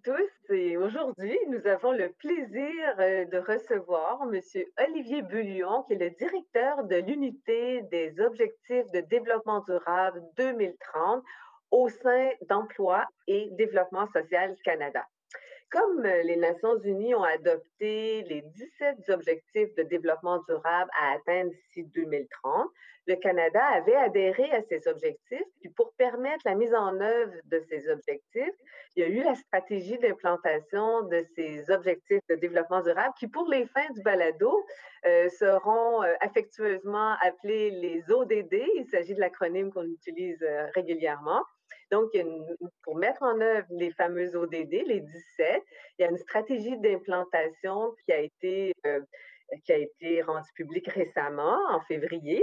tous. Et aujourd'hui, nous avons le plaisir euh, de recevoir M. Olivier Bullion, qui est le directeur de l'unité des objectifs de développement durable 2030 au sein d'Emploi et Développement social Canada. Comme euh, les Nations unies ont adopté les 17 objectifs de développement durable à atteindre d'ici 2030, le Canada avait adhéré à ces objectifs. Puis pour permettre la mise en œuvre de ces objectifs, il y a eu la stratégie d'implantation de ces objectifs de développement durable qui, pour les fins du balado, euh, seront euh, affectueusement appelés les ODD. Il s'agit de l'acronyme qu'on utilise régulièrement. Donc, pour mettre en œuvre les fameux ODD, les 17, il y a une stratégie d'implantation euh, qui a été rendue publique récemment, en février,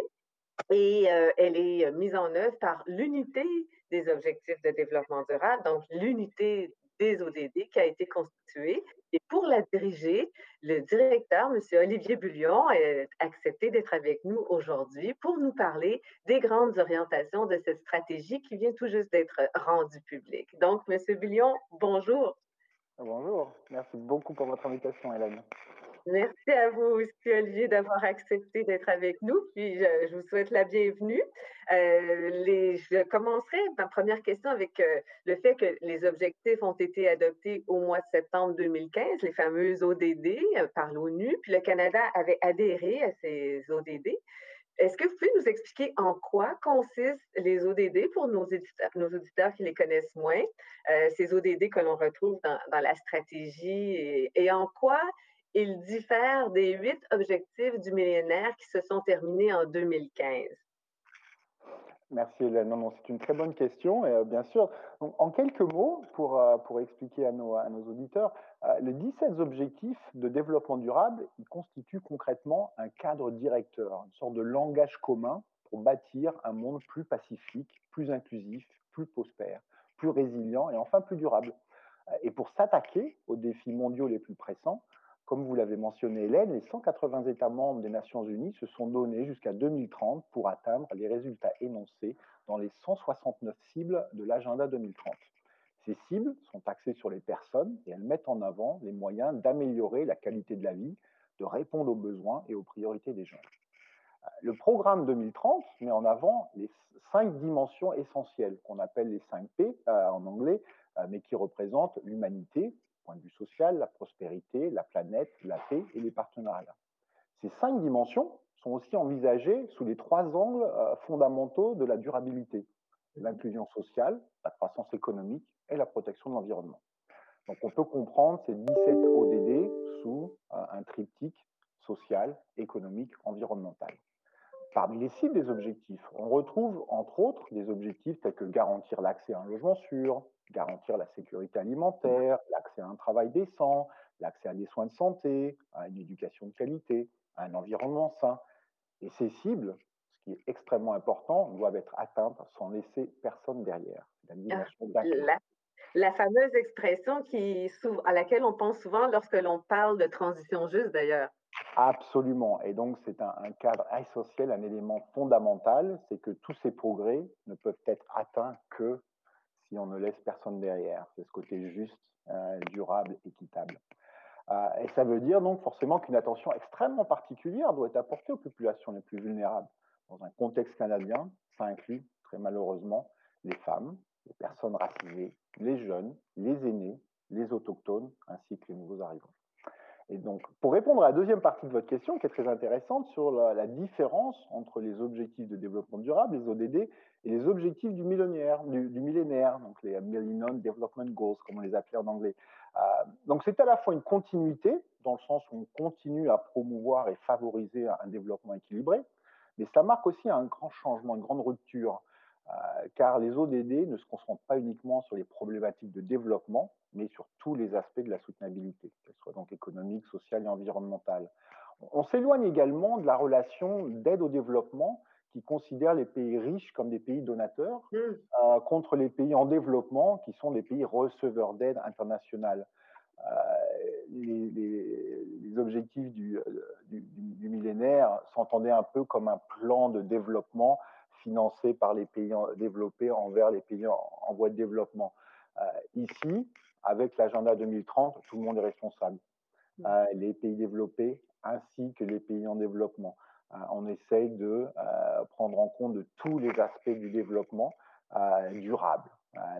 et euh, elle est mise en œuvre par l'unité des objectifs de développement durable, donc l'unité des ODD qui a été constituée. Et pour la diriger, le directeur, M. Olivier Bullion, a accepté d'être avec nous aujourd'hui pour nous parler des grandes orientations de cette stratégie qui vient tout juste d'être rendue publique. Donc, M. Bullion, bonjour. Bonjour, merci beaucoup pour votre invitation, Hélène. Merci à vous aussi, Olivier, d'avoir accepté d'être avec nous. Puis, je, vous souhaite la bienvenue. Euh, je commencerai ma première question avec euh, le fait que les objectifs ont été adoptés au mois de septembre 2015, les fameux ODD euh, par l'ONU, puis le Canada avait adhéré à ces ODD. Est-ce que vous pouvez nous expliquer en quoi consistent les ODD pour nos auditeurs, qui les connaissent moins, ces ODD que l'on retrouve dans, la stratégie et en quoi ils diffèrent des huit objectifs du millénaire qui se sont terminés en 2015? Merci Hélène. C'est une très bonne question. Et, euh, bien sûr, en quelques mots, pour, euh, expliquer à nos, auditeurs, euh, les 17 objectifs de développement durable, constituent concrètement un cadre directeur, une sorte de langage commun pour bâtir un monde plus pacifique, plus inclusif, plus prospère, plus résilient et enfin plus durable. Et pour s'attaquer aux défis mondiaux les plus pressants, comme vous l'avez mentionné, Hélène, les 180 États membres des Nations Unies se sont donnés jusqu'à 2030 pour atteindre les résultats énoncés dans les 169 cibles de l'agenda 2030. Ces cibles sont axées sur les personnes et elles mettent en avant les moyens d'améliorer la qualité de la vie, de répondre aux besoins et aux priorités des gens. Le programme 2030 met en avant les cinq dimensions essentielles qu'on appelle les 5 P euh, en anglais, euh, mais qui représentent l'humanité, point de vue social, la prospérité, la planète, la paix et les partenariats. Ces cinq dimensions sont aussi envisagées sous les trois angles euh, fondamentaux de la durabilité, l'inclusion sociale, la croissance économique et la protection de l'environnement. Donc on peut comprendre ces 17 ODD sous euh, un triptyque social, économique, environnemental. Parmi les cibles des objectifs, on retrouve entre autres des objectifs tels que garantir l'accès à un logement sûr, garantir la sécurité alimentaire, l'accès à un travail décent, l'accès à des soins de santé, à une éducation de qualité, à un environnement sain. Et ces cibles, ce qui est extrêmement important, doivent être atteintes sans laisser personne derrière. La, ah, la, fameuse expression qui, à laquelle on pense souvent lorsque l'on parle de transition juste d'ailleurs. Absolument. Et donc, c'est un, cadre essentiel, un élément fondamental, c'est que tous ces progrès ne peuvent être atteints que derrière. C'est ce côté juste, euh, durable, équitable. Euh, et ça veut dire donc forcément qu'une attention extrêmement particulière doit être apportée aux populations les plus vulnérables. Dans un contexte canadien, ça inclut très malheureusement les femmes, les personnes racisées, les jeunes, les aînés, les autochtones, ainsi que les nouveaux arrivants. Et donc, pour répondre à la deuxième partie de votre question, qui est très intéressante sur la, différence entre les objectifs de développement durable, les ODD, et les objectifs du millénaire, du, millénaire donc les Millennium Development Goals, comme on les appelait en anglais. Euh, donc, c'est à la fois une continuité, dans le sens où on continue à promouvoir et favoriser un développement équilibré, mais ça marque aussi un grand changement, une grande rupture. Euh, car les ODD ne se concentrent pas uniquement sur les problématiques de développement, mais sur tous les aspects de la soutenabilité, qu'elle soit donc économique, sociale et environnementale. On s'éloigne également de la relation d'aide au développement qui considère les pays riches comme des pays donateurs mmh. euh, contre les pays en développement qui sont des pays receveurs d'aide internationale. Euh, les, objectifs du, du millénaire s'entendaient un peu comme un plan de développement financés par les pays développés envers les pays en, voie de développement. Euh, ici, avec l'agenda 2030, tout le monde est responsable. Mmh. Euh, les pays développés ainsi que les pays en développement. Euh, on essaye de prendre en compte de tous les aspects du développement durable.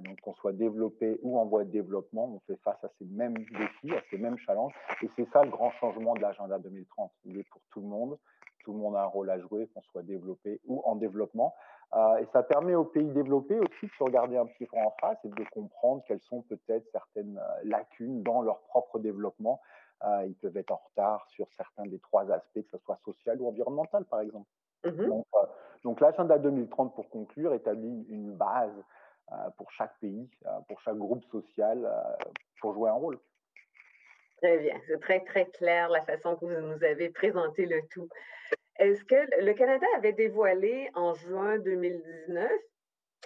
donc qu'on soit développé ou en voie de développement, on fait face à ces mêmes défis, à ces mêmes challenges. Et c'est ça le grand changement de l'agenda 2030. Il est pour tout le monde. Tout le monde a un rôle à jouer, qu'on soit développé ou en développement. Euh, et ça permet aux pays développés aussi de se regarder un petit peu en face et de comprendre quelles sont peut-être certaines lacunes dans leur propre développement euh, ils peuvent être en retard sur certains des trois aspects, que ce soit social ou environnemental, par exemple. Mmh Donc, euh, donc l'agenda 2030, pour conclure, établit une base euh, pour chaque pays, euh, pour chaque groupe social, euh, pour jouer un rôle. Très bien, c'est très, très clair la façon que vous nous avez présenté le tout. Est-ce que le Canada avait dévoilé en juin 2019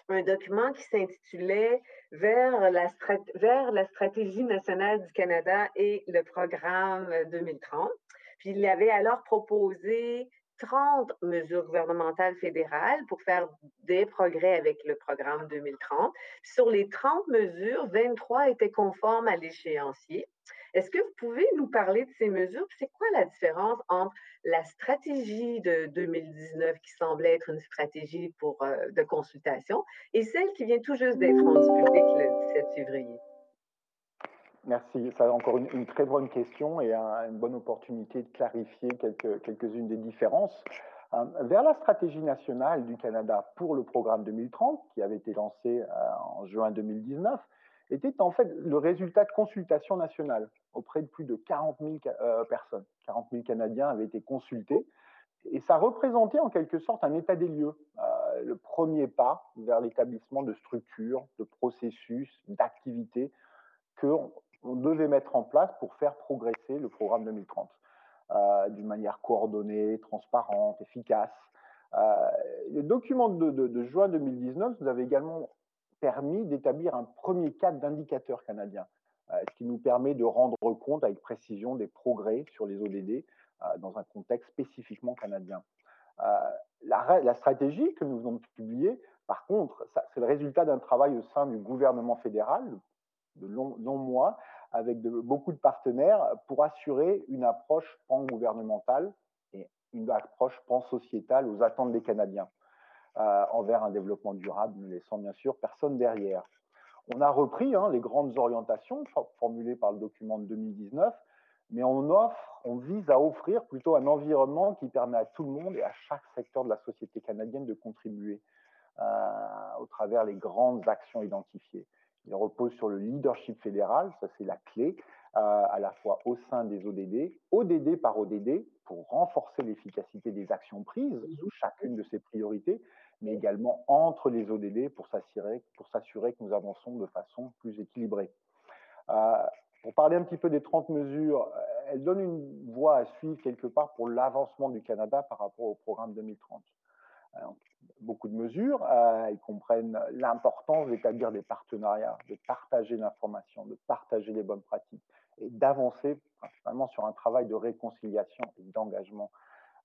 un document qui s'intitulait vers la, vers la stratégie nationale du Canada et le programme 2030. Puis il avait alors proposé 30 mesures gouvernementales fédérales pour faire des progrès avec le programme 2030. Sur les 30 mesures, 23 étaient conformes à l'échéancier. Est-ce que vous pouvez nous parler de ces mesures? C'est quoi la différence entre la stratégie de 2019 qui semblait être une stratégie euh, de consultation et celle qui vient tout juste d'être rendue publique le 17 février? Merci. C'est encore une, très bonne question et un, une bonne opportunité de clarifier quelques, quelques-unes des différences. Euh, vers la stratégie nationale du Canada pour le programme 2030, qui avait été lancé euh, en juin 2019, était en fait le résultat de consultations nationales auprès de plus de 40 000 euh, personnes. 40 000 Canadiens avaient été consultés et ça représentait en quelque sorte un état des lieux, euh, le premier pas vers l'établissement de structures, de processus, d'activités qu'on on devait mettre en place pour faire progresser le programme 2030 euh, d'une manière coordonnée, transparente, efficace. Euh, le document de, de, de, juin 2019 nous avait également permis d'établir un premier cadre d'indicateurs canadiens, euh, ce qui nous permet de rendre compte avec précision des progrès sur les ODD euh, dans un contexte spécifiquement canadien. Euh, la, stratégie que nous venons de publier, par contre, c'est le résultat d'un travail au sein du gouvernement fédéral, de longs, longs mois avec de, beaucoup de partenaires pour assurer une approche pan-gouvernementale et une approche pan-sociétale aux attentes des Canadiens euh, envers un développement durable, ne laissant bien sûr personne derrière. On a repris hein, les grandes orientations formulées par le document de 2019, mais on offre, on vise à offrir plutôt un environnement qui permet à tout le monde et à chaque secteur de la société canadienne de contribuer euh, au travers les grandes actions identifiées. Il repose sur le leadership fédéral, ça c'est la clé, euh, à la fois au sein des ODD, ODD par ODD, pour renforcer l'efficacité des actions prises sous chacune de ces priorités, mais également entre les ODD pour s'assurer, que nous avançons de façon plus équilibrée. Euh, pour parler un petit peu des 30 mesures, elles donnent une voie à suivre quelque part pour l'avancement du Canada par rapport au programme 2030 beaucoup de mesures. Euh, ils comprennent l'importance d'établir des partenariats, de partager l'information, de partager les bonnes pratiques et d'avancer principalement sur un travail de réconciliation et d'engagement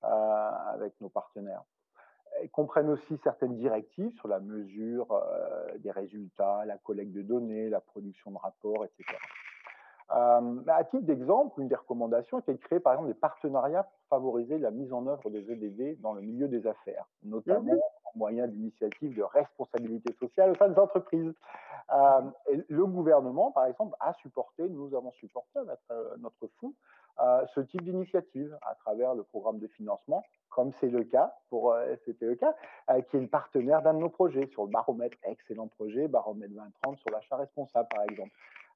euh, avec nos partenaires. Ils comprennent aussi certaines directives sur la mesure euh, des résultats, la collecte de données, la production de rapports, etc. Euh, à titre d'exemple, une des recommandations était de créer par exemple des partenariats pour favoriser la mise en œuvre des EDD dans le milieu des affaires, notamment mmh au moyen d'initiatives de responsabilité sociale au sein des entreprises. Euh, le gouvernement, par exemple, a supporté, nous avons supporté notre, notre fonds, ce type d'initiative à travers le programme de financement, comme c'est le cas pour euh, SCPEK, euh, qui est le partenaire d'un de nos projets sur le baromètre, excellent projet, baromètre 2030 sur l'achat responsable, par exemple.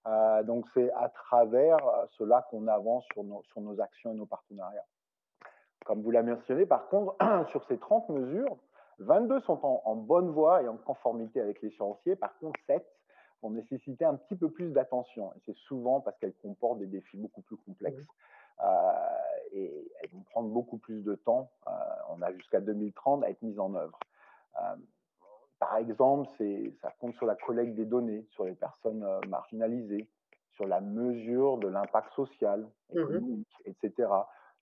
Euh, donc c'est à travers euh, cela qu'on avance sur nos, sur nos actions et nos partenariats. Comme vous l'avez mentionné, par contre, sur ces 30 mesures, 22 sont en, bonne voie et en conformité avec l'échéancier. Par contre, 7 vont nécessiter un petit peu plus d'attention. Et c'est souvent parce qu'elles comportent des défis beaucoup plus complexes. Mmh. Euh, et elles vont prendre beaucoup plus de temps. Euh, on a jusqu'à 2030 à être mises en œuvre. Euh, par exemple, ça compte sur la collecte des données sur les personnes marginalisées, sur la mesure de l'impact social, mmh économique, mmh. etc.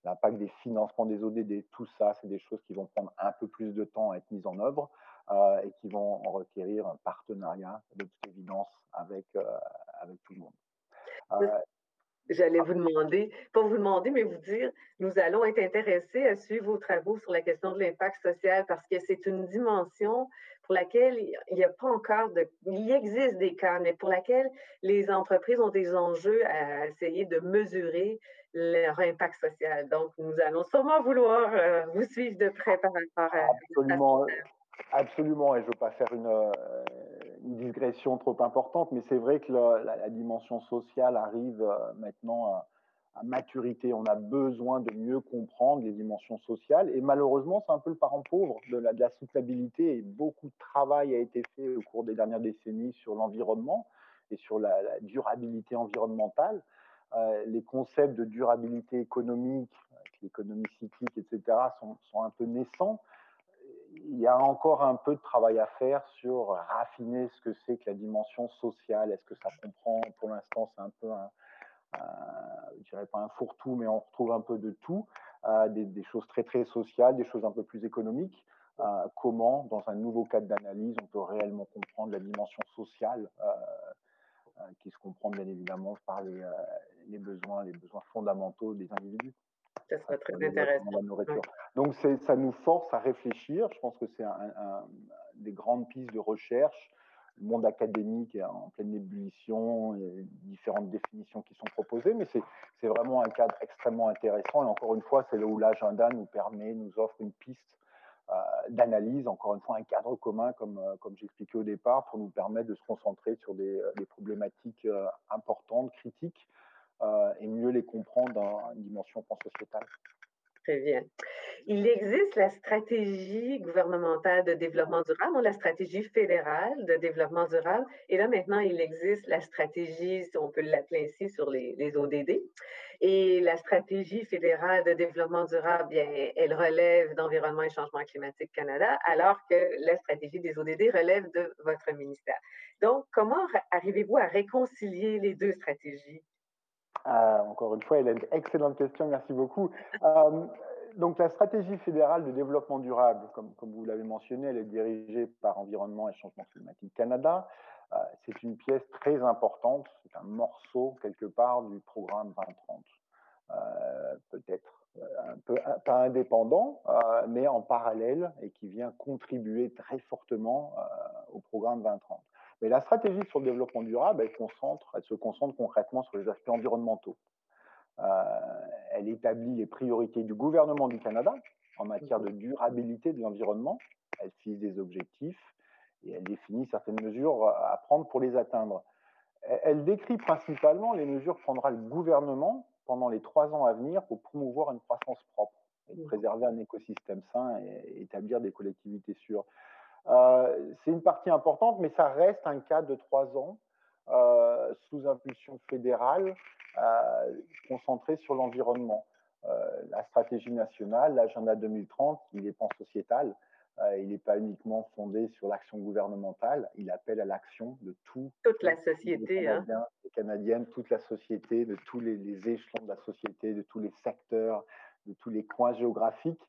L'impact des financements des ODD, tout ça, c'est des choses qui vont prendre un peu plus de temps à être mises en œuvre euh, et qui vont en requérir un partenariat de toute évidence avec, euh, avec tout le monde. J'allais vous demander, pas vous demander, mais vous dire, nous allons être intéressés à suivre vos travaux sur la question de l'impact social parce que c'est une dimension pour laquelle il n'y a pas encore de, il existe des cas, mais pour laquelle les entreprises ont des enjeux à essayer de mesurer leur impact social. Donc, nous allons sûrement vouloir euh, vous suivre de près par rapport à Absolument. Absolument, et je ne veux pas faire une, euh, une, digression trop importante, mais c'est vrai que la, dimension sociale arrive euh, maintenant à, maturité. On a besoin de mieux comprendre les dimensions sociales, et malheureusement, c'est un peu le parent pauvre de la, de et beaucoup de travail a été fait au cours des dernières décennies sur l'environnement et sur la, durabilité environnementale. Euh, les concepts de durabilité économique, l'économie cyclique, etc., sont un peu naissants il y a encore un peu de travail à faire sur raffiner ce que c'est que la dimension sociale. Est-ce que ça comprend Pour l'instant, c'est un peu un, je dirais pas un fourre-tout, mais on retrouve un peu de tout, euh, des, choses très très sociales, des choses un peu plus économiques. Euh, comment, dans un nouveau cadre d'analyse, on peut réellement comprendre la dimension sociale euh, qui se comprend bien évidemment par les, besoins, les besoins fondamentaux des individus. Ça sera très intéressant. Donc ça nous force à réfléchir. Je pense que c'est un, un, des grandes pistes de recherche. Le monde académique est en pleine ébullition, il y a différentes définitions qui sont proposées, mais c'est vraiment un cadre extrêmement intéressant. Et encore une fois, c'est là où l'agenda nous permet, nous offre une piste euh, d'analyse, encore une fois un cadre commun, comme, euh, comme j'expliquais au départ, pour nous permettre de se concentrer sur des, des problématiques euh, importantes, critiques, euh, et mieux les comprendre dans une dimension sociétale. Très bien. Il existe la stratégie gouvernementale de développement durable, la stratégie fédérale de développement durable, et là maintenant il existe la stratégie, si on peut l'appeler ainsi, sur les, les, ODD. Et la stratégie fédérale de développement durable, bien, elle relève d'Environnement et Changement climatique Canada, alors que la stratégie des ODD relève de votre ministère. Donc, comment arrivez-vous à réconcilier les deux stratégies? Euh, encore une fois, Hélène, excellente question, merci beaucoup. Euh, donc la stratégie fédérale de développement durable, comme, vous l'avez mentionné, elle est dirigée par Environnement et Changement climatique Canada. Euh, c'est une pièce très importante, c'est un morceau quelque part du programme 2030. Euh, peut-être un peu pas indépendant, mais en parallèle et qui vient contribuer très fortement au programme 2030. Mais la stratégie sur le développement durable, elle, concentre, elle se concentre concrètement sur les aspects environnementaux. Euh, elle établit les priorités du gouvernement du Canada en matière de durabilité de l'environnement. Elle fixe des objectifs et elle définit certaines mesures à prendre pour les atteindre. Elle décrit principalement les mesures que prendra le gouvernement pendant les trois ans à venir pour promouvoir une croissance propre, et préserver un écosystème sain et établir des collectivités sûres. Euh, c'est une partie importante, mais ça reste un cadre de trois ans euh, sous impulsion fédérale euh, concentré sur l'environnement. La stratégie nationale, l'agenda 2030, il est pan-sociétal. Il n'est pas uniquement fondé sur l'action gouvernementale, il appelle à l'action de tout, toute la société, les Canadiens, hein. les Canadiennes, toute la société, de tous les, les, échelons de la société, de tous les secteurs, de tous les coins géographiques.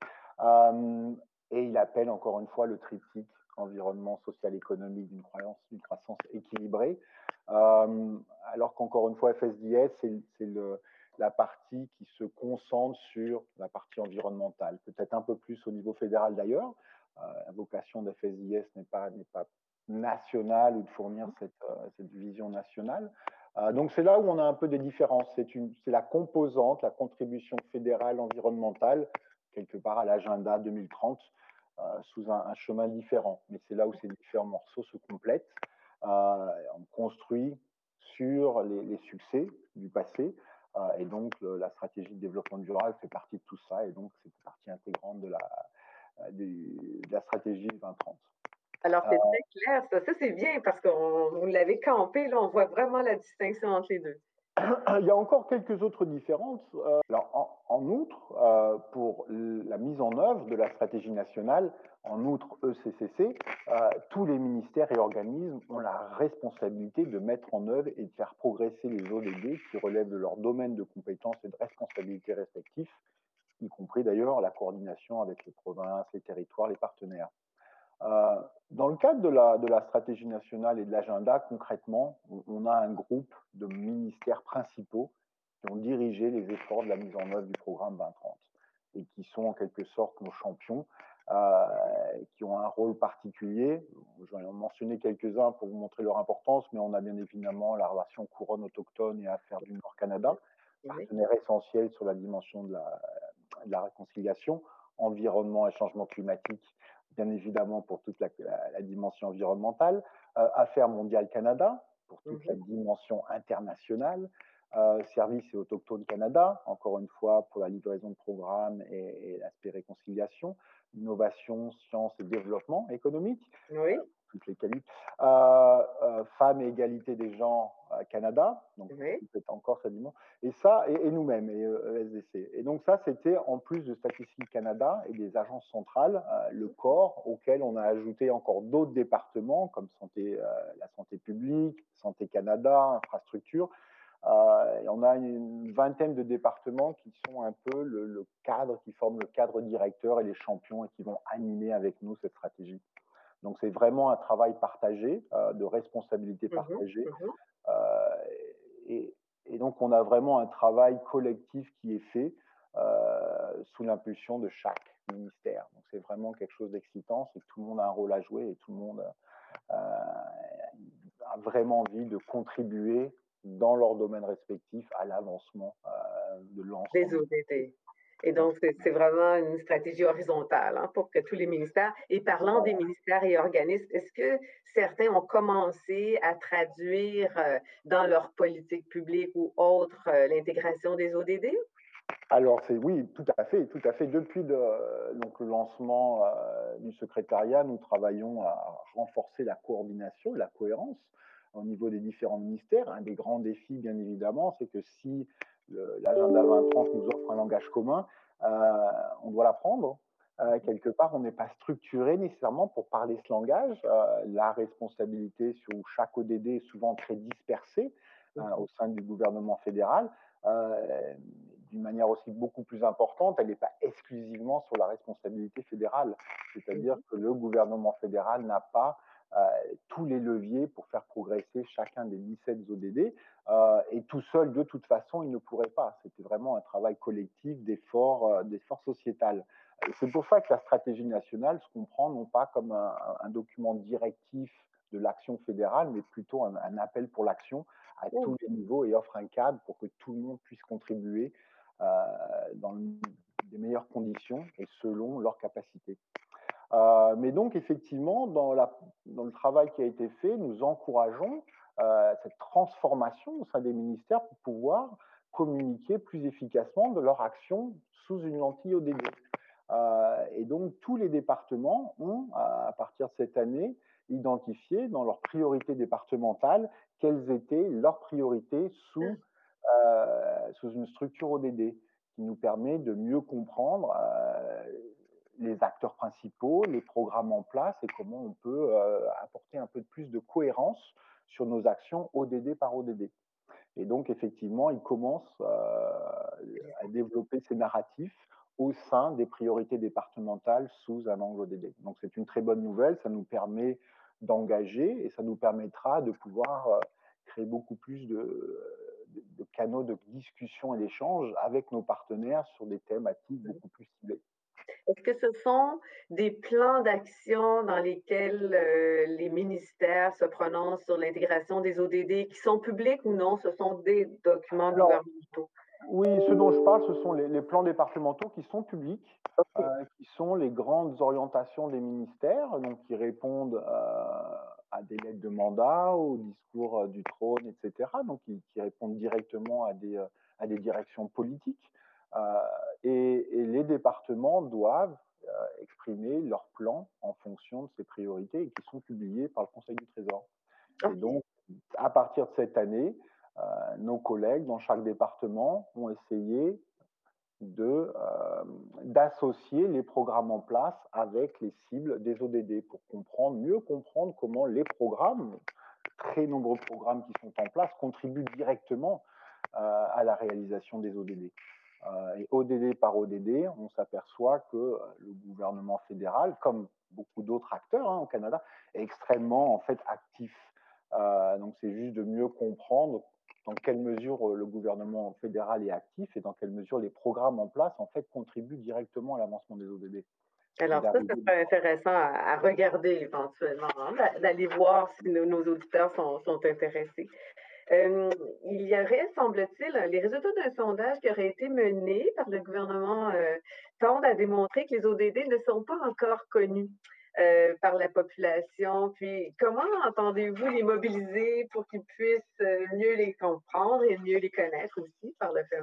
Et il appelle encore une fois le triptyque environnement social économique d'une croissance équilibrée. Euh, alors qu'encore une fois FSDS c'est la partie qui se concentre sur la partie environnementale. Peut-être un peu plus au niveau fédéral d'ailleurs. Euh, la vocation de FSDS n'est pas nationale ou de fournir cette, euh, cette vision nationale. Euh, donc c'est là où on a un peu des différences. C'est la composante la contribution fédérale environnementale quelque part à l'agenda 2030 euh, sous un, un, chemin différent. Mais c'est là où ces différents morceaux se complètent. Euh, on construit sur les, les, succès du passé. Euh, et donc, le, la stratégie de développement durable fait partie de tout ça. Et donc, c'est une partie intégrante de la, de, de la stratégie 2030. Alors, c'est très clair, ça. Ça, c'est bien parce que vous l'avez campé, là, on voit vraiment la distinction entre les deux. Il y a encore quelques autres différences. Euh, en outre, euh, pour la mise en œuvre de la stratégie nationale, en outre ECCC, euh, tous les ministères et organismes ont la responsabilité de mettre en œuvre et de faire progresser les ODD qui relèvent de leur domaine de compétences et de responsabilités respectifs, y compris d'ailleurs la coordination avec les provinces, les territoires, les partenaires. Euh, dans le cadre de la, de la stratégie nationale et de l'agenda, concrètement, on, a un groupe de ministères principaux qui ont dirigé les efforts de la mise en œuvre du programme 2030 et qui sont en quelque sorte nos champions, euh, qui ont un rôle particulier. Je vais en mentionner quelques-uns pour vous montrer leur importance, mais on a bien évidemment la relation couronne autochtone et affaires du Nord-Canada, partenaire essentiel sur la dimension de la, de la réconciliation, environnement et changement climatique bien évidemment pour toute la, la, la dimension environnementale, euh, Affaires mondiales Canada, pour toute mmh. la dimension internationale, euh, Services et Autochtones Canada, encore une fois pour la livraison de programmes et, et l'aspect réconciliation, Innovation, Sciences et Développement économique, oui. Euh, toutes les qualités, euh, euh, Femmes et Égalité des genres Canada, donc oui. c'est encore dimension, et ça, et, et nous-mêmes, et ESDC. Et donc ça, c'était en plus de Statistique Canada et des agences centrales, euh, le corps auquel on a ajouté encore d'autres départements comme santé, euh, la santé publique, Santé Canada, infrastructure. Euh, et on a une vingtaine de départements qui sont un peu le, le, cadre, qui forment le cadre directeur et les champions et qui vont animer avec nous cette stratégie. Donc c'est vraiment un travail partagé, euh, de responsabilité partagée. Mmh, mmh. Euh, et, et, donc, on a vraiment un travail collectif qui est fait euh, sous l'impulsion de chaque ministère. Donc, c'est vraiment quelque chose d'excitant, c'est que tout le monde a un rôle à jouer et tout le monde a vraiment envie de contribuer dans leur domaine respectif à l'avancement de l'ensemble. Des ODD. Et donc, c'est vraiment une stratégie horizontale hein, pour que tous les ministères, et parlant des ministères et organismes, est-ce que certains ont commencé à traduire euh, dans leur politique publique ou autre euh, l'intégration des ODD? Alors, c'est oui, tout à fait, tout à fait. Depuis de, donc, le lancement euh, du secrétariat, nous travaillons à renforcer la coordination la cohérence au niveau des différents ministères. Un des grands défis, bien évidemment, c'est que si l'agenda 2030 nous offre un langage commun, euh, on doit l'apprendre. Euh, quelque part, on n'est pas structuré nécessairement pour parler ce langage. Euh, la responsabilité sur chaque ODD est souvent très dispersée au sein du gouvernement fédéral. D'une manière aussi beaucoup plus importante, elle n'est pas exclusivement sur la responsabilité fédérale. C'est-à-dire que le gouvernement fédéral n'a pas tous les leviers pour faire progresser chacun des 17 ODD. Euh, et tout seul, de toute façon, il ne pourrait pas. C'était vraiment un travail collectif d'effort, euh, d'effort sociétal. C'est pour ça que la stratégie nationale se comprend non pas comme un, un document directif de l'action fédérale, mais plutôt un, un appel pour l'action à oui. tous les niveaux et offre un cadre pour que tout le monde puisse contribuer euh, dans les meilleures conditions et selon leurs capacités. Euh, mais donc, effectivement, dans, le travail qui a été fait, nous encourageons euh, cette transformation au sein des ministères pour pouvoir communiquer plus efficacement de leur action sous une lentille ODD. Euh, et donc, tous les départements ont, à partir de cette année, identifié dans leurs priorités départementales quelles étaient leurs priorités sous, une structure ODD qui nous permet de mieux comprendre les acteurs principaux, les programmes en place et comment on peut euh, apporter un peu plus de cohérence sur nos actions ODD par ODD. Et donc, effectivement, ils commencent euh, à développer ces narratifs au sein des priorités départementales sous un angle ODD. Donc, c'est une très bonne nouvelle. Ça nous permet d'engager et ça nous permettra de pouvoir euh, créer beaucoup plus de, de canaux de discussion et d'échange avec nos partenaires sur des thématiques beaucoup plus ciblées. Est-ce que ce sont des plans d'action dans lesquels euh, les ministères se prononcent sur l'intégration des ODD qui sont publics ou non? Ce sont des documents Alors, gouvernementaux? Oui, ce dont je parle, ce sont les, les plans départementaux qui sont publics, okay. euh, qui sont les grandes orientations des ministères, donc qui répondent euh, à des lettres de mandat, au discours du trône, etc. Donc qui, qui répondent directement à des, à des directions politiques. Euh, et, et, les départements doivent euh, exprimer leur plan en fonction de ces priorités et qui sont publiés par le Conseil du Trésor. Et donc, à partir de cette année, euh, nos collègues dans chaque département ont essayé de euh, d'associer les programmes en place avec les cibles des ODD pour comprendre mieux comprendre comment les programmes très nombreux programmes qui sont en place contribuent directement euh, à la réalisation des ODD. Euh, et ODD par ODD, on s'aperçoit que euh, le gouvernement fédéral, comme beaucoup d'autres acteurs hein, au Canada, est extrêmement en fait actif. Euh, donc c'est juste de mieux comprendre dans quelle mesure le gouvernement fédéral est actif et dans quelle mesure les programmes en place en fait contribuent directement à l'avancement des ODD. Alors ça, ça serait intéressant à, regarder éventuellement, hein, d'aller voir si nos, auditeurs sont, sont intéressés. Euh, il y aurait, semble-t-il, les résultats d'un sondage qui aurait été mené par le gouvernement euh, tendent à démontrer que les ODD ne sont pas encore connus euh, par la population. Puis, comment entendez-vous les mobiliser pour qu'ils puissent mieux les comprendre et mieux les connaître aussi par le fait?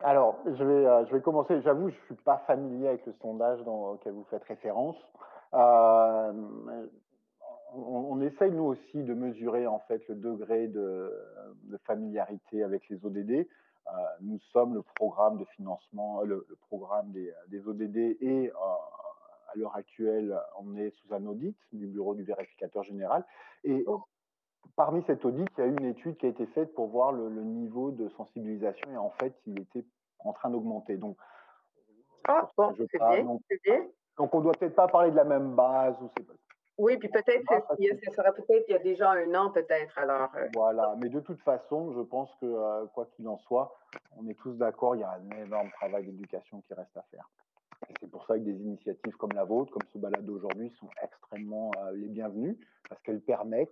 Alors, je vais, je vais commencer. J'avoue, je ne suis pas familier avec le sondage dans, auquel vous faites référence on, essaye nous aussi de mesurer en fait le degré de, familiarité avec les ODD. Euh, nous sommes le programme de financement, le, programme des, ODD et euh, à l'heure actuelle, on est sous un audit du bureau du vérificateur général. Et parmi cet audit, il y a eu une étude qui a été faite pour voir le, niveau de sensibilisation et en fait, il était en train d'augmenter. Donc, ah, bon, c'est bien, donc, bien. Donc, on doit peut-être pas parler de la même base ou c'est oui, puis peut-être ce sera peut-être il y a déjà un an, peut-être. Alors. Euh. Voilà, mais de toute façon, je pense que euh, quoi qu'il en soit, on est tous d'accord, il y a un énorme travail d'éducation qui reste à faire. Et c'est pour ça que des initiatives comme la vôtre, comme ce balade d'aujourd'hui, sont extrêmement euh, les bienvenues parce qu'elles permettent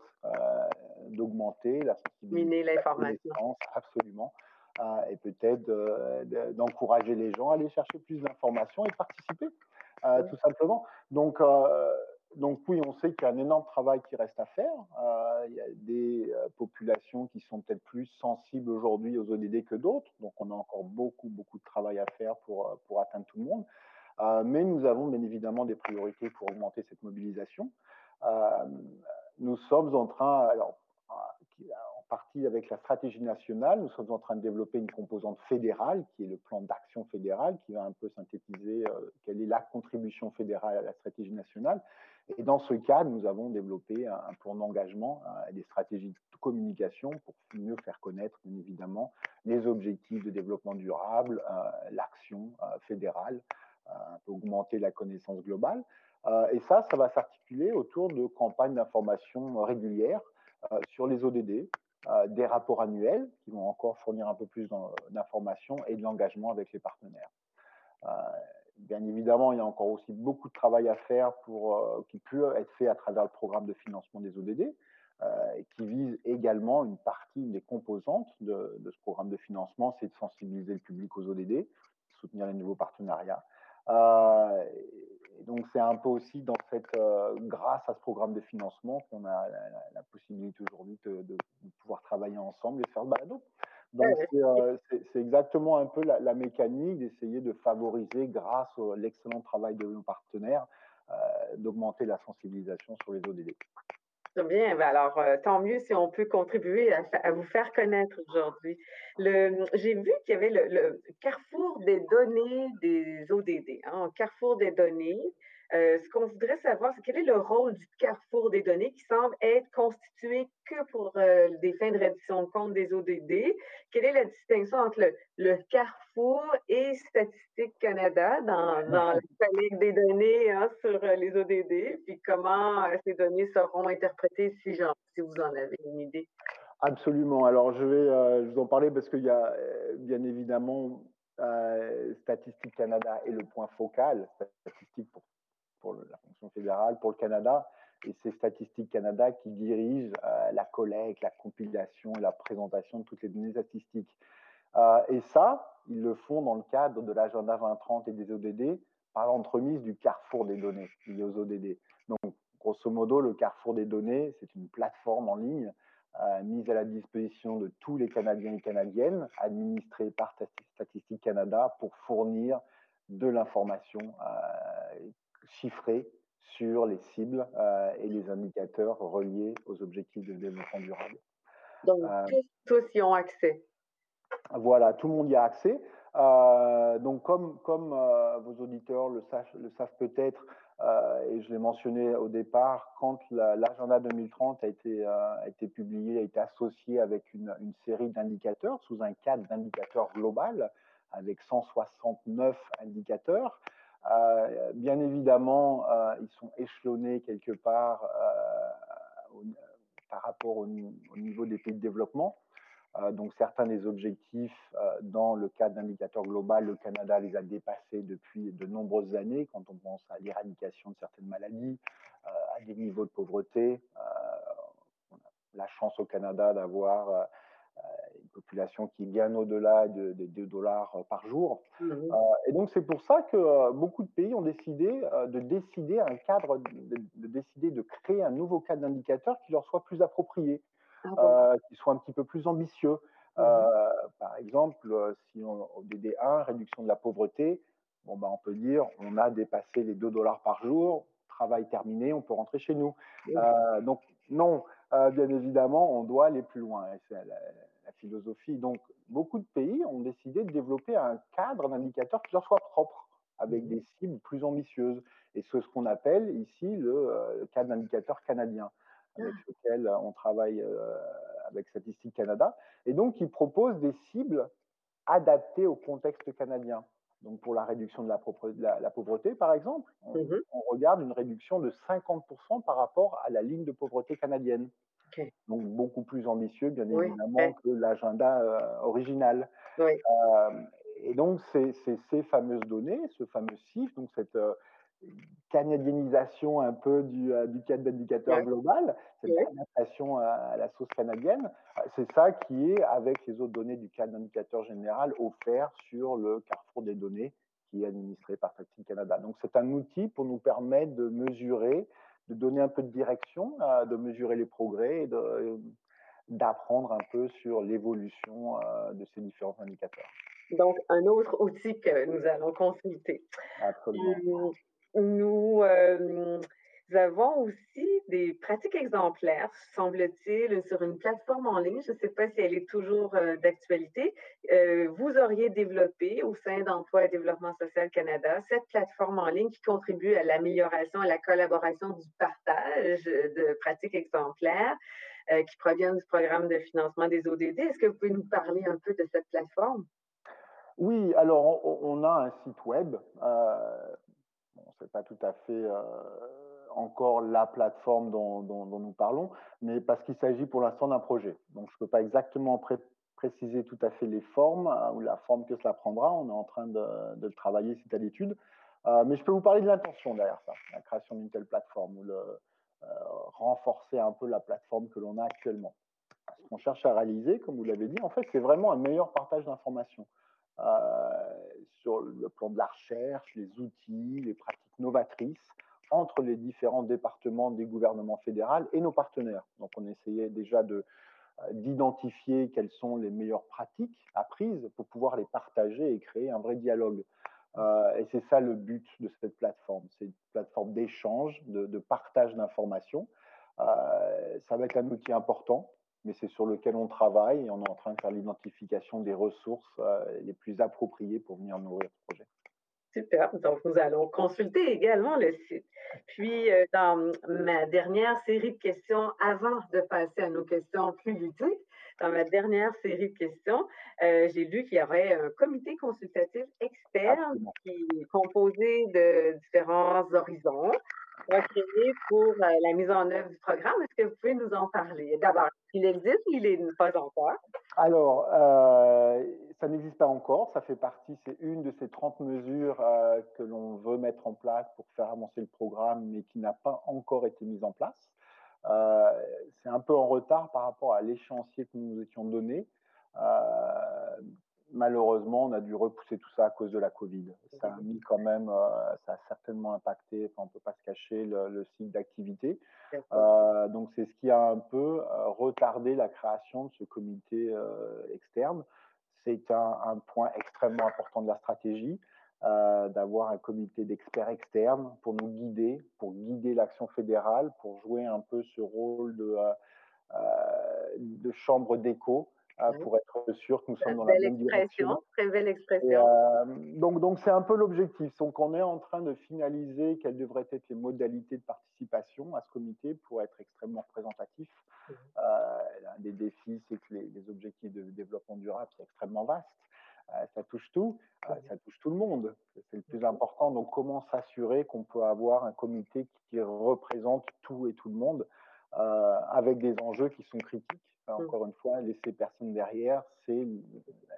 d'augmenter la sensibilité, l'information, absolument, et peut-être d'encourager les gens à aller chercher plus d'informations et participer, tout simplement. Donc donc oui, on sait qu'il y a un énorme travail qui reste à faire. Euh, il y a des euh, populations qui sont peut-être plus sensibles aujourd'hui aux ODD que d'autres. Donc on a encore beaucoup, beaucoup de travail à faire pour, euh, pour atteindre tout le monde. mais nous avons bien évidemment des priorités pour augmenter cette mobilisation. nous sommes en train, alors en partie avec la stratégie nationale, nous sommes en train de développer une composante fédérale qui est le plan d'action fédéral qui va un peu synthétiser quelle est la contribution fédérale à la stratégie nationale. Et dans ce cadre, nous avons développé un, plan d'engagement et des stratégies de communication pour mieux faire connaître, bien évidemment, les objectifs de développement durable, euh, l'action euh, fédérale, euh, augmenter la connaissance globale. et ça, ça va s'articuler autour de campagnes d'information régulières sur les ODD, des rapports annuels qui vont encore fournir un peu plus d'informations et de l'engagement avec les partenaires. Bien évidemment, il y a encore aussi beaucoup de travail à faire euh, qui peut être fait à travers le programme de financement des ODD, euh, qui vise également une partie, des composantes de, ce programme de financement, c'est de sensibiliser le public aux ODD, soutenir les nouveaux partenariats. Euh, donc c'est un peu aussi dans cette, grâce à ce programme de financement qu'on a la, possibilité aujourd'hui de, pouvoir travailler ensemble et faire le balado. Donc, euh, c'est exactement un peu la, mécanique d'essayer de favoriser, grâce à l'excellent travail de nos partenaires, euh, d'augmenter la sensibilisation sur les ODD. Bien. Ben alors, euh, tant mieux si on peut contribuer à, vous faire connaître aujourd'hui. J'ai vu qu'il y avait le, carrefour des données des ODD, hein, carrefour des données. Euh, ce qu'on voudrait savoir, c'est quel est le rôle du carrefour des données qui semble être constitué que pour euh, des fins de reddition de compte des ODD. Quelle est la distinction entre le, carrefour et Statistique Canada dans, la collecte des données hein, sur euh, les ODD, puis comment ces données seront interprétées si, si vous en avez une idée? Absolument. Alors, je vais vous en parler parce qu'il y a bien évidemment Statistique Canada est le point focal, statistique pour pour la fonction fédérale, pour le Canada. Et c'est Statistique Canada qui dirige euh, la collecte, la compilation et la présentation de toutes les données statistiques. Euh, et ça, ils le font dans le cadre de l'agenda 2030 et des ODD par l'entremise du carrefour des données liées aux ODD. Donc, grosso modo, le carrefour des données, c'est une plateforme en ligne euh, mise à la disposition de tous les Canadiens et Canadiennes, administrée par Statistique Canada pour fournir de l'information chiffrés sur les cibles euh, et les indicateurs reliés aux objectifs de développement durable. Donc, euh, tous y ont accès. Voilà, tout le monde y a accès. Euh, donc, comme, comme vos auditeurs le, le savent peut-être, et je l'ai mentionné au départ, quand l'agenda 2030 a été, a été publié, a été associé avec une, une série d'indicateurs sous un cadre d'indicateurs global, avec 169 indicateurs. Euh, bien évidemment, euh, ils sont échelonnés quelque part euh, par rapport au, au, niveau des pays de développement. donc certains des objectifs dans le cadre d'indicateurs global, le Canada les a dépassés depuis de nombreuses années quand on pense à l'éradication de certaines maladies, à des niveaux de pauvreté. on a la chance au Canada d'avoir population qui est bien au-delà de, de 2 dollars par jour. Mmh. Euh, et donc c'est pour ça que euh, beaucoup de pays ont décidé euh, de décider un cadre, de, de, décider de créer un nouveau cadre d'indicateur qui leur soit plus approprié, ah qui soit un petit peu plus ambitieux. Mmh. par exemple, si on, au DD1, réduction de la pauvreté, bon ben on peut dire on a dépassé les 2 dollars par jour, travail terminé, on peut rentrer chez nous. Donc non, euh, bien évidemment, on doit aller plus loin. La, philosophie. Donc, beaucoup de pays ont décidé de développer un cadre d'indicateurs qui leur soit propre, avec des cibles plus ambitieuses. Et c'est ce qu'on appelle ici le, euh, le cadre d'indicateur canadien, avec ah. lequel on travaille euh, avec Statistique Canada. Et donc, ils proposent des cibles adaptées au contexte canadien. Donc, pour la réduction de la, la, la pauvreté, par exemple, on, mmh on, regarde une réduction de 50% par rapport à la ligne de pauvreté canadienne. Okay. Donc, beaucoup plus ambitieux, bien oui, évidemment, ouais. que l'agenda euh, original. Oui. Euh, et donc, c'est ces fameuses données, ce fameux CIF, donc cette euh, canadianisation un peu du, euh, du cadre d'indicateur ouais. global, cette ouais. adaptation à, à, la sauce canadienne, c'est ça qui est, avec les autres données du cadre d'indicateur général, offert sur le carrefour des données qui est administré par Statistique Canada. Donc c'est un outil pour nous permettre de mesurer, de donner un peu de direction, euh, de mesurer les progrès et de, d'apprendre un peu sur l'évolution euh, de ces différents indicateurs. Donc, un autre outil que nous allons consulter. Absolument. Nous, euh, nous avons aussi des pratiques exemplaires, semble-t-il, sur une plateforme en ligne. Je ne sais pas si elle est toujours euh, d'actualité. Euh, vous auriez développé au sein d'Emploi et Développement social Canada cette plateforme en ligne qui contribue à l'amélioration, à la collaboration du partage de pratiques exemplaires euh, qui proviennent du programme de financement des ODD. Est-ce que vous pouvez nous parler un peu de cette plateforme? Oui, alors on, a un site web. Bon, c'est pas tout à fait encore la plateforme dont, nous parlons, mais parce qu'il s'agit pour l'instant d'un projet. Donc je peux pas exactement pré préciser tout à fait les formes euh, ou la forme que cela prendra. On est en train de, de le travailler, c'est à l'étude. Euh, mais je peux vous parler de l'intention derrière ça, la création d'une telle plateforme ou le euh, renforcer un peu la plateforme que l'on a actuellement. Ce qu'on cherche à réaliser, comme vous l'avez dit, en fait, c'est vraiment un meilleur partage d'informations. Euh, sur le plan de la recherche, les outils, les pratiques novatrices entre les différents départements des gouvernements fédéraux et nos partenaires. Donc on essayait déjà de euh, d'identifier quelles sont les meilleures pratiques apprises pour pouvoir les partager et créer un vrai dialogue. Euh, et c'est ça le but de cette plateforme. C'est une plateforme d'échange, de, partage d'informations. Euh, ça va être un outil important mais c'est sur lequel on travaille et on est en train de faire l'identification des ressources les plus appropriées pour venir nourrir ce projet. Super. Donc, nous allons consulter également le site. Puis, euh, dans ma dernière série de questions, avant de passer à nos questions plus ludiques, dans ma dernière série de questions, euh, j'ai lu qu'il y aurait un comité consultatif externe qui est composé de différents horizons pour euh, la mise en œuvre du programme. Est-ce que vous pouvez nous en parler? D'abord, il existe ou il n'est pas encore? Alors, euh, ça n'existe pas encore. Ça fait partie, c'est une de ces 30 mesures euh, que l'on veut mettre en place pour faire avancer le programme, mais qui n'a pas encore été mise en place. C'est un peu en retard par rapport à l'échéancier que nous nous étions donné. Malheureusement, on a dû repousser tout ça à cause de la Covid. Ça a mis quand même, euh, ça a certainement impacté, on peut pas se cacher, le, le d'activité. Euh, donc, c'est ce qui a un peu euh, retardé la création de ce comité externe. C'est un, point extrêmement important de la stratégie, d'avoir un comité d'experts externes pour nous guider, pour guider l'action fédérale, pour jouer un peu ce rôle de, chambre d'écho oui. pour être sûr que nous sommes dans la bonne direction. Très belle expression. Et, euh, donc, donc c'est un peu l'objectif. Donc, on est en train de finaliser quelles devraient être les modalités de participation à ce comité pour être extrêmement représentatif. Euh, l'un des défis, c'est que les, les, objectifs de développement durable sont extrêmement vastes. euh, ça touche tout, euh, ça touche tout le monde. C'est le plus important. Donc, comment s'assurer qu'on peut avoir un comité qui représente tout et tout le monde euh, avec des enjeux qui sont critiques? Mhm. encore une fois, laisser personne derrière, c'est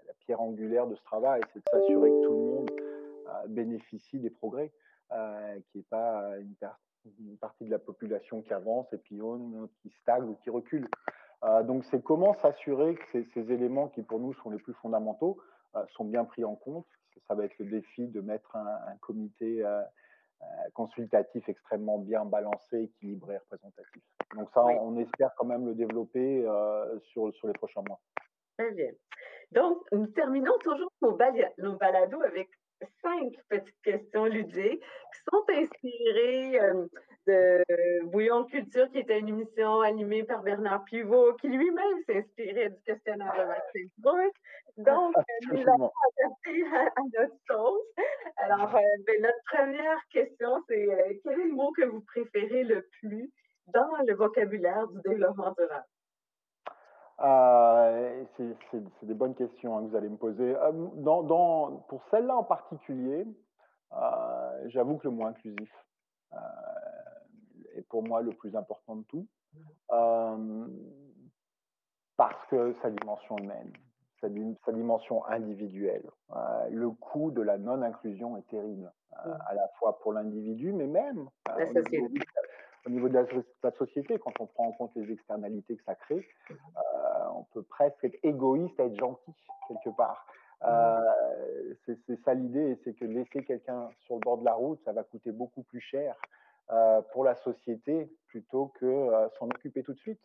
la pierre angulaire de ce travail, c'est de s'assurer que tout le monde euh, bénéficie des progrès, euh, qu'il n'y ait pas une, per une, partie de la population qui avance et puis une autre qui stagne ou qui recule. Euh, donc c'est comment s'assurer que ces, ces, éléments qui pour nous sont les plus fondamentaux euh, sont bien pris en compte. Ça va être le défi de mettre un, un comité euh, consultatif extrêmement bien balancé, équilibré, représentatif. Donc ça, Oui. on espère quand même le développer euh, sur, sur les prochains mois. Très bien. Donc, nous terminons toujours nos, balados avec cinq petites questions ludiques qui sont inspirées euh, de Bouillon Culture, qui était une émission animée par Bernard Pivot, qui lui-même s'inspirait du questionnaire de Maxime Proust. Donc, nous l'avons adapté à, à, notre sauce. Alors, euh, ben, notre première question, c'est euh, quel est le mot que vous préférez le plus? Dans le vocabulaire du développement durable? Euh, c'est des bonnes questions hein, que vous allez me poser. Euh, dans, dans, pour celle-là en particulier, euh, j'avoue que le mot inclusif euh, est pour moi le plus important de tout, parce que sa dimension humaine, sa, sa dimension individuelle, le coût de la non-inclusion est terrible, euh, à la fois pour l'individu, mais même la société. Au niveau, au niveau de la, de la, société, quand on prend en compte les externalités que ça crée, euh, on peut presque être égoïste à être gentil quelque part. Euh, c'est ça l'idée, c'est que laisser quelqu'un sur le bord de la route, ça va coûter beaucoup plus cher euh, pour la société plutôt que s'en occuper tout de suite.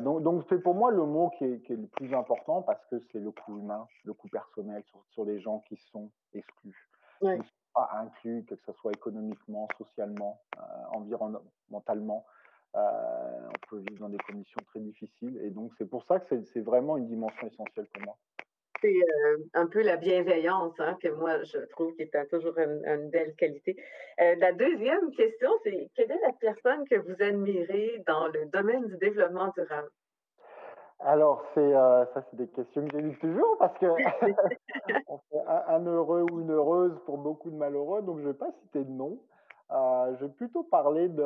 Donc, donc c'est pour moi le mot qui est, qui est, le plus important parce que c'est le coût humain, le coût personnel sur, sur les gens qui sont exclus. Pas inclus, que ce soit économiquement, socialement, euh, environnementalement. Euh, on peut vivre dans des conditions très difficiles. Et donc, c'est pour ça que c'est vraiment une dimension essentielle pour moi. C'est euh, un peu la bienveillance hein, que moi, je trouve qui est toujours une, belle qualité. La deuxième question, c'est quelle est la personne que vous admirez dans le domaine du développement durable? Alors, c'est euh, ça, c'est des questions que j'évite toujours parce que on fait un, un, heureux ou une heureuse pour beaucoup de malheureux, donc je ne vais pas citer de nom. Euh, je vais plutôt parler de,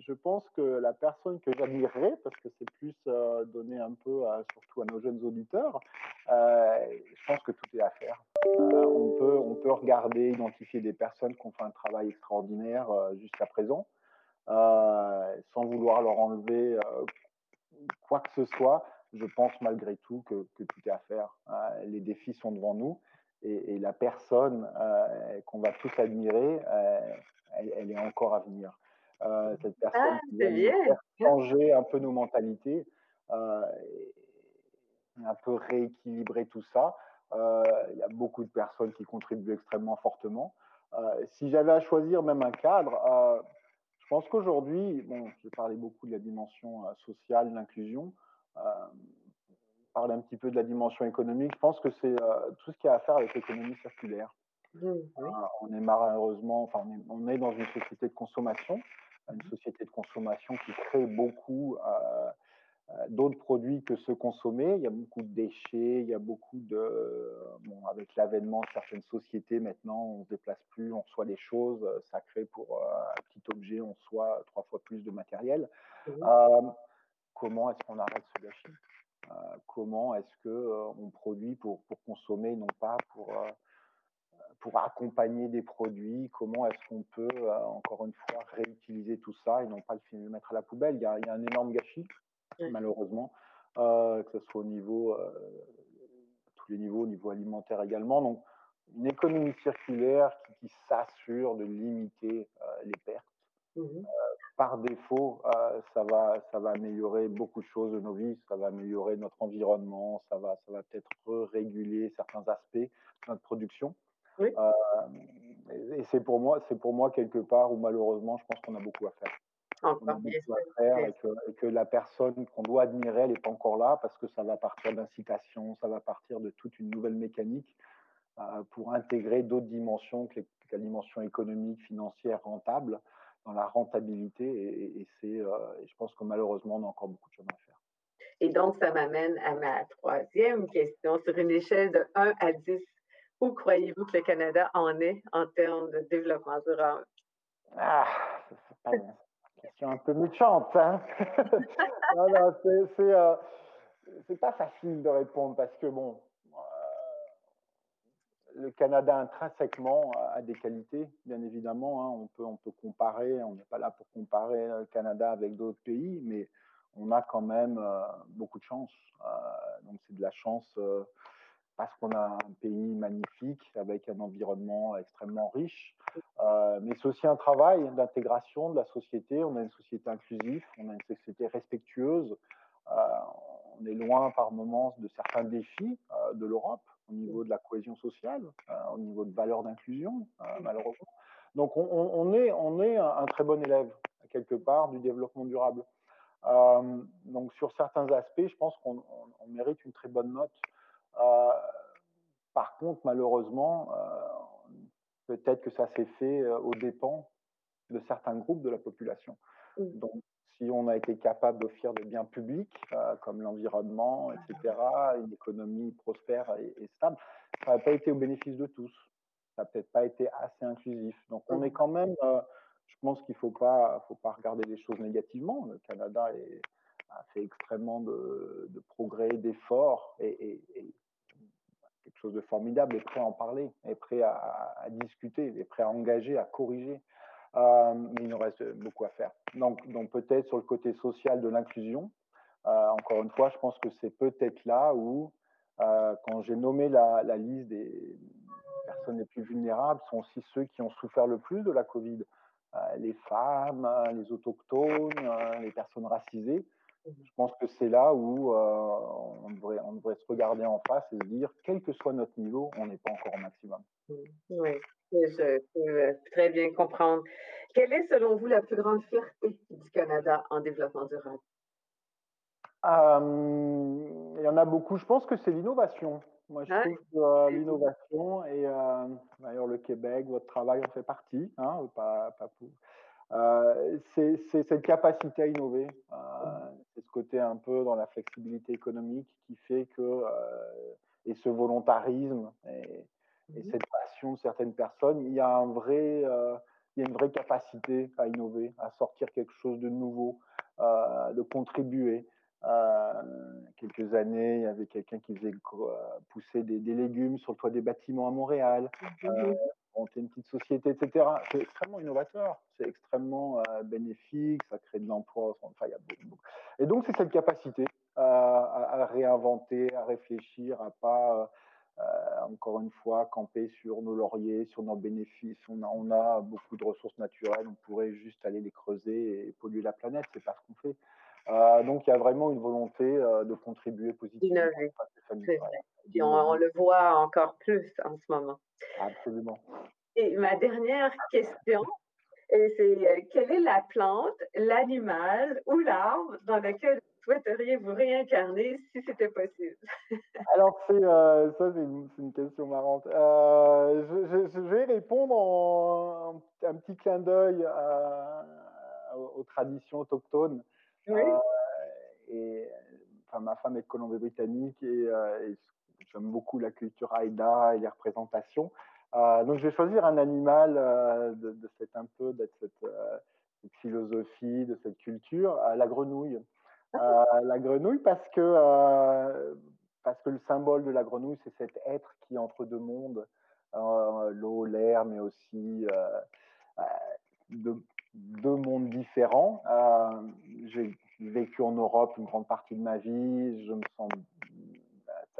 je pense que la personne que j'admirerais, parce que c'est plus euh, donné un peu à, surtout à nos jeunes auditeurs, je pense que tout est à faire. On, peut, on peut regarder, identifier des personnes qui ont fait un travail extraordinaire jusqu'à présent, sans vouloir leur enlever quoi que ce soit. Je pense malgré tout que, que tout est à faire. les défis sont devant nous et, et la personne qu'on va tous admirer, elle, elle, est encore à venir. Euh, cette personne ah, qui va changer un peu nos mentalités, euh, un peu rééquilibrer tout ça. Euh, il y a beaucoup de personnes qui contribuent extrêmement fortement. Euh, si j'avais à choisir même un cadre, euh, je pense qu'aujourd'hui, bon, j'ai parlé beaucoup de la dimension euh, sociale, l'inclusion. Euh, parler un petit peu de la dimension économique, je pense que c'est tout ce qui a à faire avec l'économie circulaire. Mmh, oui. on est malheureusement, enfin, on est, on est dans une société de consommation une société de consommation qui crée beaucoup euh, d'autres produits que ceux consommés. Il y a beaucoup de déchets, il y a beaucoup de... Bon, avec l'avènement de certaines sociétés, maintenant, on ne se déplace plus, on reçoit des choses, ça crée pour euh, un petit objet, on reçoit trois fois plus de matériel. Mmh. Euh, comment est-ce qu'on arrête ce gâchis? Comment est-ce qu'on on produit pour, pour consommer, non pas pour pour accompagner des produits, comment est-ce qu'on peut, euh, encore une fois, réutiliser tout ça et non pas le, le mettre à la poubelle? Il y a, il y a un énorme gâchis, oui. malheureusement, euh, que ce soit au niveau, euh, tous les niveaux, au niveau alimentaire également. Donc, une économie circulaire qui, qui s'assure de limiter les pertes. Mmh. par défaut, ça, va, ça va améliorer beaucoup de choses de nos vies, ça va améliorer notre environnement, ça va, ça va peut-être réguler certains aspects de notre production. Oui. Euh, et c'est pour moi, c'est pour moi quelque part où malheureusement, je pense qu'on a beaucoup à faire. Encore et que, et que la personne qu'on doit admirer, elle n'est pas encore là parce que ça va partir d'incitation, ça va partir de toute une nouvelle mécanique euh, pour intégrer d'autres dimensions que, les, que, la dimension économique, financière, rentable, dans la rentabilité. Et, et c'est, euh, je pense que malheureusement, on a encore beaucoup de chemin à faire. Et donc, ça m'amène à ma troisième question. Sur une échelle de 1 à 10, où croyez-vous que le Canada en est en termes de développement durable? Ah, c'est pas question un peu méchante, hein? non, c'est euh, pas facile de répondre parce que bon, le Canada intrinsèquement a des qualités, bien évidemment. Hein. On, peut, on peut comparer, on n'est pas là pour comparer le Canada avec d'autres pays, mais on a quand même euh, beaucoup de chance. Euh, donc c'est de la chance euh, parce qu'on a un pays magnifique avec un environnement extrêmement riche. mais c'est aussi un travail d'intégration de la société. On a une société inclusive, on a une société respectueuse. on est loin par moments de certains défis de l'Europe au niveau de la cohésion sociale, euh, au niveau de valeurs d'inclusion, euh, malheureusement. Donc on, on, est, on est un, très bon élève, quelque part, du développement durable. Euh, donc sur certains aspects, je pense qu'on on, mérite une très bonne note. Par contre, malheureusement, peut-être que ça s'est fait aux dépens de certains groupes de la population. Donc, si on a été capable d'offrir des biens publics euh, comme l'environnement, etc., une économie prospère et, stable, ça n'a pas été au bénéfice de tous. Ça n'a peut-être pas été assez inclusif. Donc on est quand même, euh, je pense qu'il ne faut pas, faut pas regarder les choses négativement. Le Canada a fait extrêmement de, progrès, d'efforts et, quelque chose de formidable, est prêt à en parler, est prêt à, à discuter, est prêt à engager, à corriger. Euh, mais il nous reste beaucoup à faire. Donc, donc peut-être sur le côté social de l'inclusion, euh, encore une fois, je pense que c'est peut-être là où, euh, quand j'ai nommé la, la, liste des personnes les plus vulnérables, sont aussi ceux qui ont souffert le plus de la Covid. les femmes, les autochtones, les personnes racisées. Je pense que c'est là où on, devrait, on devrait se regarder en face et se dire, quel que soit notre niveau, on n'est pas encore au maximum. Oui, je peux très bien comprendre. Quelle est, selon vous, la plus grande fierté du Canada en développement durable? Euh, il y en a beaucoup. Je pense que c'est l'innovation. Moi, je trouve que euh, l'innovation et euh, d'ailleurs le Québec, votre travail en fait partie, hein, pas, pas pour. c'est cette capacité à innover, c'est ce côté un peu dans la flexibilité économique qui fait que et ce volontarisme et, et mmh cette passion de certaines personnes, il y a un vrai, euh, il y a une vraie capacité à innover, à sortir quelque chose de nouveau, euh, de contribuer. Euh, quelques années, il y avait quelqu'un qui faisait pousser des, des, légumes sur le toit des bâtiments à Montréal, mmh euh, monter une petite société, etc. C'est extrêmement innovateur, c'est extrêmement euh, bénéfique, ça crée de l'emploi. Enfin, il y a beaucoup, Et donc, c'est cette capacité à, à, réinventer, à réfléchir, à pas euh, encore une fois, camper sur nos lauriers, sur nos bénéfices. On a, on a, beaucoup de ressources naturelles, on pourrait juste aller les creuser et polluer la planète, c'est pas ce qu'on fait. Euh, donc il y a vraiment une volonté euh, de contribuer positivement. Et on, le voit encore plus en ce moment. Absolument. Et ma dernière question, c'est quelle est la plante, l'animal ou l'arbre dans lequel souhaiteriez vous réincarner si c'était possible? Alors, euh, ça, c'est une, question marrante. Euh, je, je, vais répondre en un, petit clin d'œil aux traditions autochtones. Oui. Euh, et enfin, ma femme est de Colombie-Britannique et, j'aime beaucoup la culture Aïda et les représentations. donc, je vais choisir un animal de, de, cette un peu, de cette, cette philosophie, de cette culture, la grenouille. Euh, la grenouille parce que, euh, parce que le symbole de la grenouille, c'est cet être qui est entre deux mondes, euh, l'eau, l'air, mais aussi deux, deux, mondes différents. J'ai vécu en Europe une grande partie de ma vie, je me sens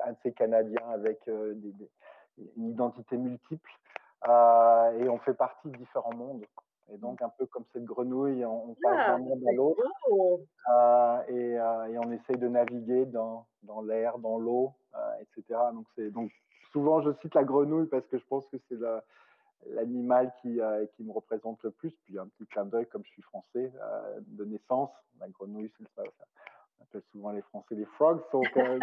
un de ces Canadiens avec des, une identité multiple. et on fait partie de différents mondes. Et donc, un peu comme cette grenouille, on, passe d'un monde à l'autre euh, et, euh, et, on essaye de naviguer dans, dans l'air, dans l'eau, euh, etc. Donc, donc, souvent, je cite la grenouille parce que je pense que c'est l'animal qui, euh, qui me représente le plus. Puis, un petit clin d'œil, comme je suis français de naissance, la grenouille, c'est ça, appelle souvent les Français les frogs, donc, euh,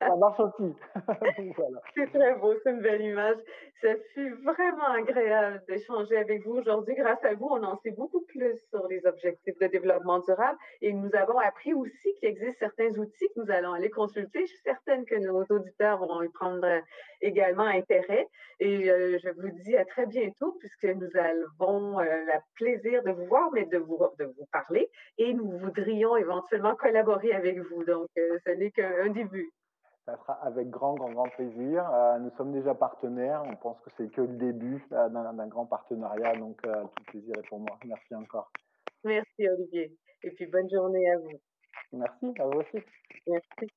ça marche aussi. voilà. C'est très beau, c'est une belle image. Ça fut vraiment agréable d'échanger avec vous aujourd'hui. Grâce à vous, on en sait beaucoup plus sur les objectifs de développement durable et nous avons appris aussi qu'il existe certains outils que nous allons aller consulter. Je suis certaine que nos auditeurs vont y prendre également intérêt. Et euh, je vous dis à très bientôt puisque nous avons euh, le plaisir de vous voir, mais de vous, de vous parler et nous voudrions éventuellement collaborer avec vous. Donc, euh, ce n'est qu'un début. Ça sera avec grand, grand, grand plaisir. Euh, nous sommes déjà partenaires. On pense que c'est que le début euh, d'un grand partenariat. Donc, tout plaisir est pour moi. Merci encore. Merci, Olivier. Et puis, bonne journée à vous. Merci, à vous aussi. Merci.